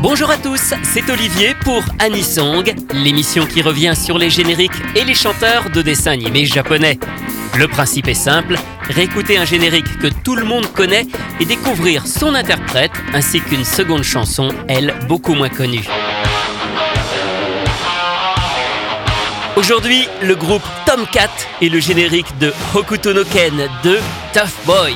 Bonjour à tous, c'est Olivier pour Anisong, l'émission qui revient sur les génériques et les chanteurs de dessins animés japonais. Le principe est simple, réécouter un générique que tout le monde connaît et découvrir son interprète ainsi qu'une seconde chanson, elle, beaucoup moins connue. Aujourd'hui, le groupe Tomcat et le générique de Hokuto no Ken de Tough Boy.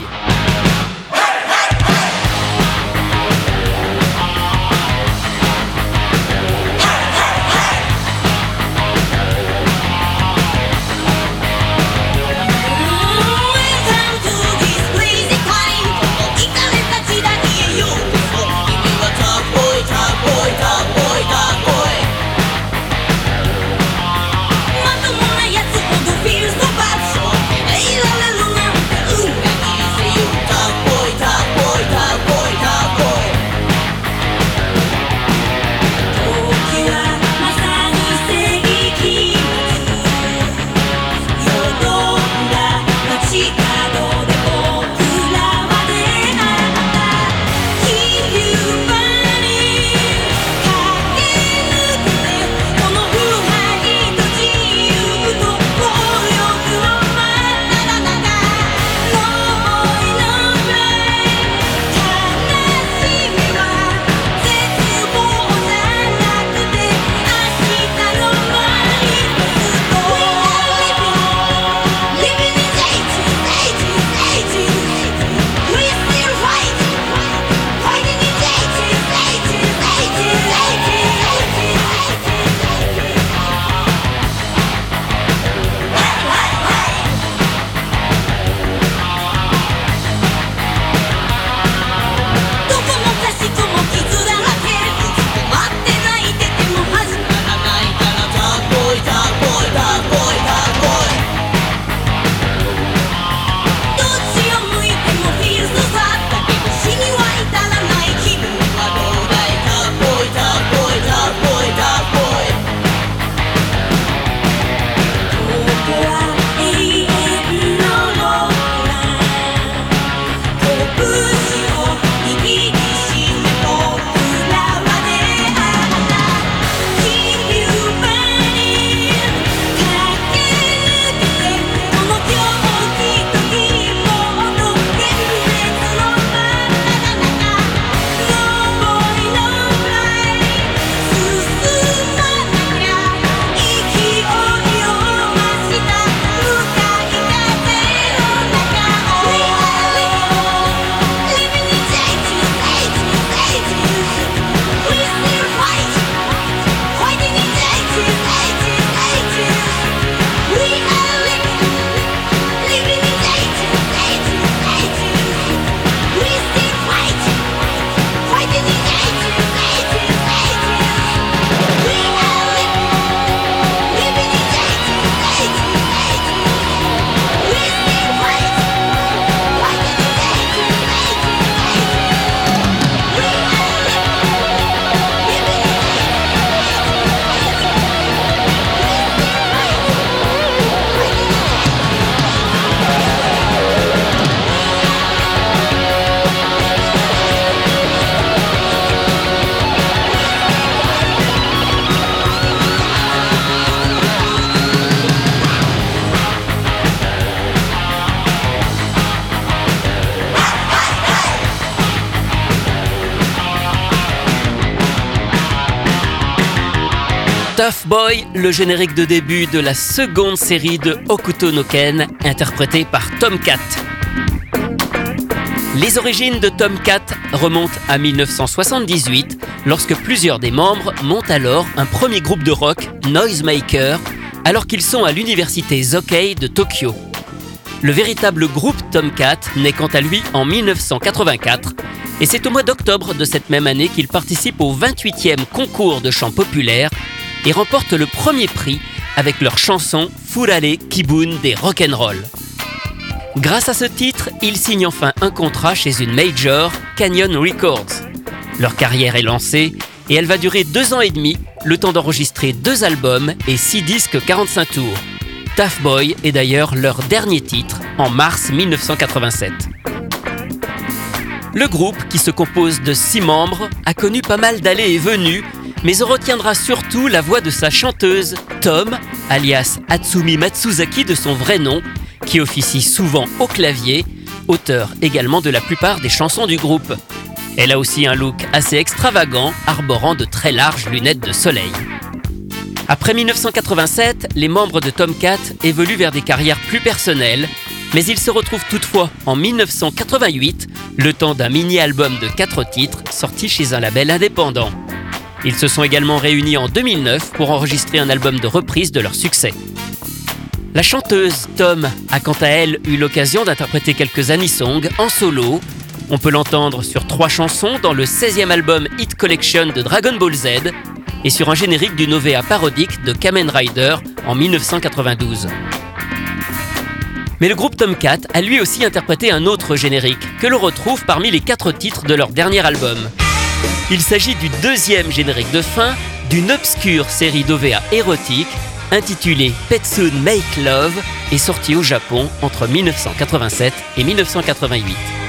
Tough Boy, le générique de début de la seconde série de Hokuto no Ken, interprété par Tomcat. Les origines de Tomcat remontent à 1978, lorsque plusieurs des membres montent alors un premier groupe de rock, Noisemaker, alors qu'ils sont à l'université Zokei de Tokyo. Le véritable groupe Tomcat naît quant à lui en 1984, et c'est au mois d'octobre de cette même année qu'il participe au 28e concours de chant populaire et remportent le premier prix avec leur chanson Furale Kibun des rock'n'roll. Grâce à ce titre, ils signent enfin un contrat chez une major, Canyon Records. Leur carrière est lancée et elle va durer deux ans et demi, le temps d'enregistrer deux albums et six disques 45 tours. Tough Boy est d'ailleurs leur dernier titre en mars 1987. Le groupe, qui se compose de six membres, a connu pas mal d'allées et venues, mais on retiendra surtout la voix de sa chanteuse, Tom, alias Hatsumi Matsuzaki de son vrai nom, qui officie souvent au clavier, auteur également de la plupart des chansons du groupe. Elle a aussi un look assez extravagant, arborant de très larges lunettes de soleil. Après 1987, les membres de Tomcat évoluent vers des carrières plus personnelles, mais ils se retrouvent toutefois en 1988, le temps d'un mini-album de 4 titres sorti chez un label indépendant. Ils se sont également réunis en 2009 pour enregistrer un album de reprise de leur succès. La chanteuse Tom a quant à elle eu l'occasion d'interpréter quelques anisongs en solo. On peut l'entendre sur trois chansons dans le 16e album Hit Collection de Dragon Ball Z et sur un générique du Novea parodique de Kamen Rider en 1992. Mais le groupe Tomcat a lui aussi interprété un autre générique, que l'on retrouve parmi les quatre titres de leur dernier album. Il s'agit du deuxième générique de fin d'une obscure série d'OVA érotique intitulée Petsun Make Love et sortie au Japon entre 1987 et 1988.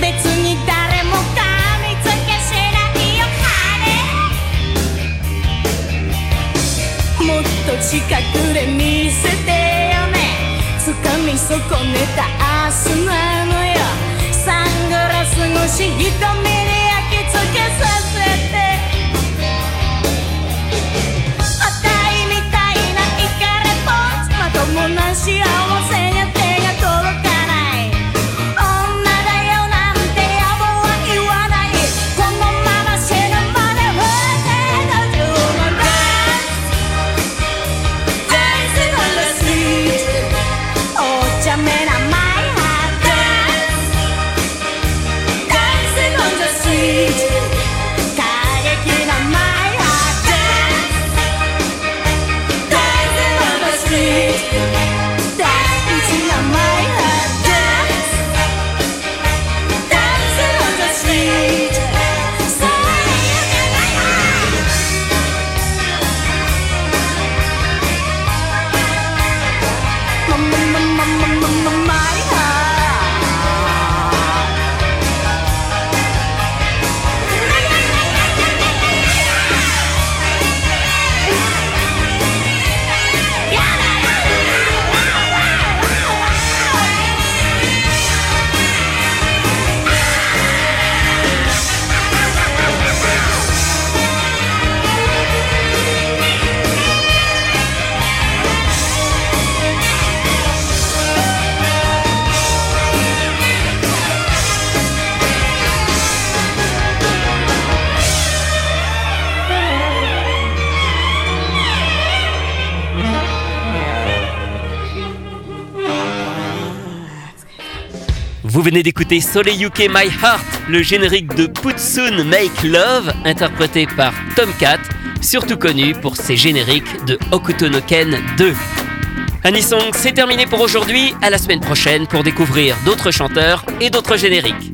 別に誰も噛みつけしないよ金もっと近くで見せてよね。掴み損ねた明日なのよ。サングラス越し瞳に焼き付けさせて。Vous venez d'écouter Soleil UK My Heart, le générique de Put Soon Make Love, interprété par Tomcat, surtout connu pour ses génériques de Hokuto no Ken 2. Anisong, c'est terminé pour aujourd'hui. À la semaine prochaine pour découvrir d'autres chanteurs et d'autres génériques.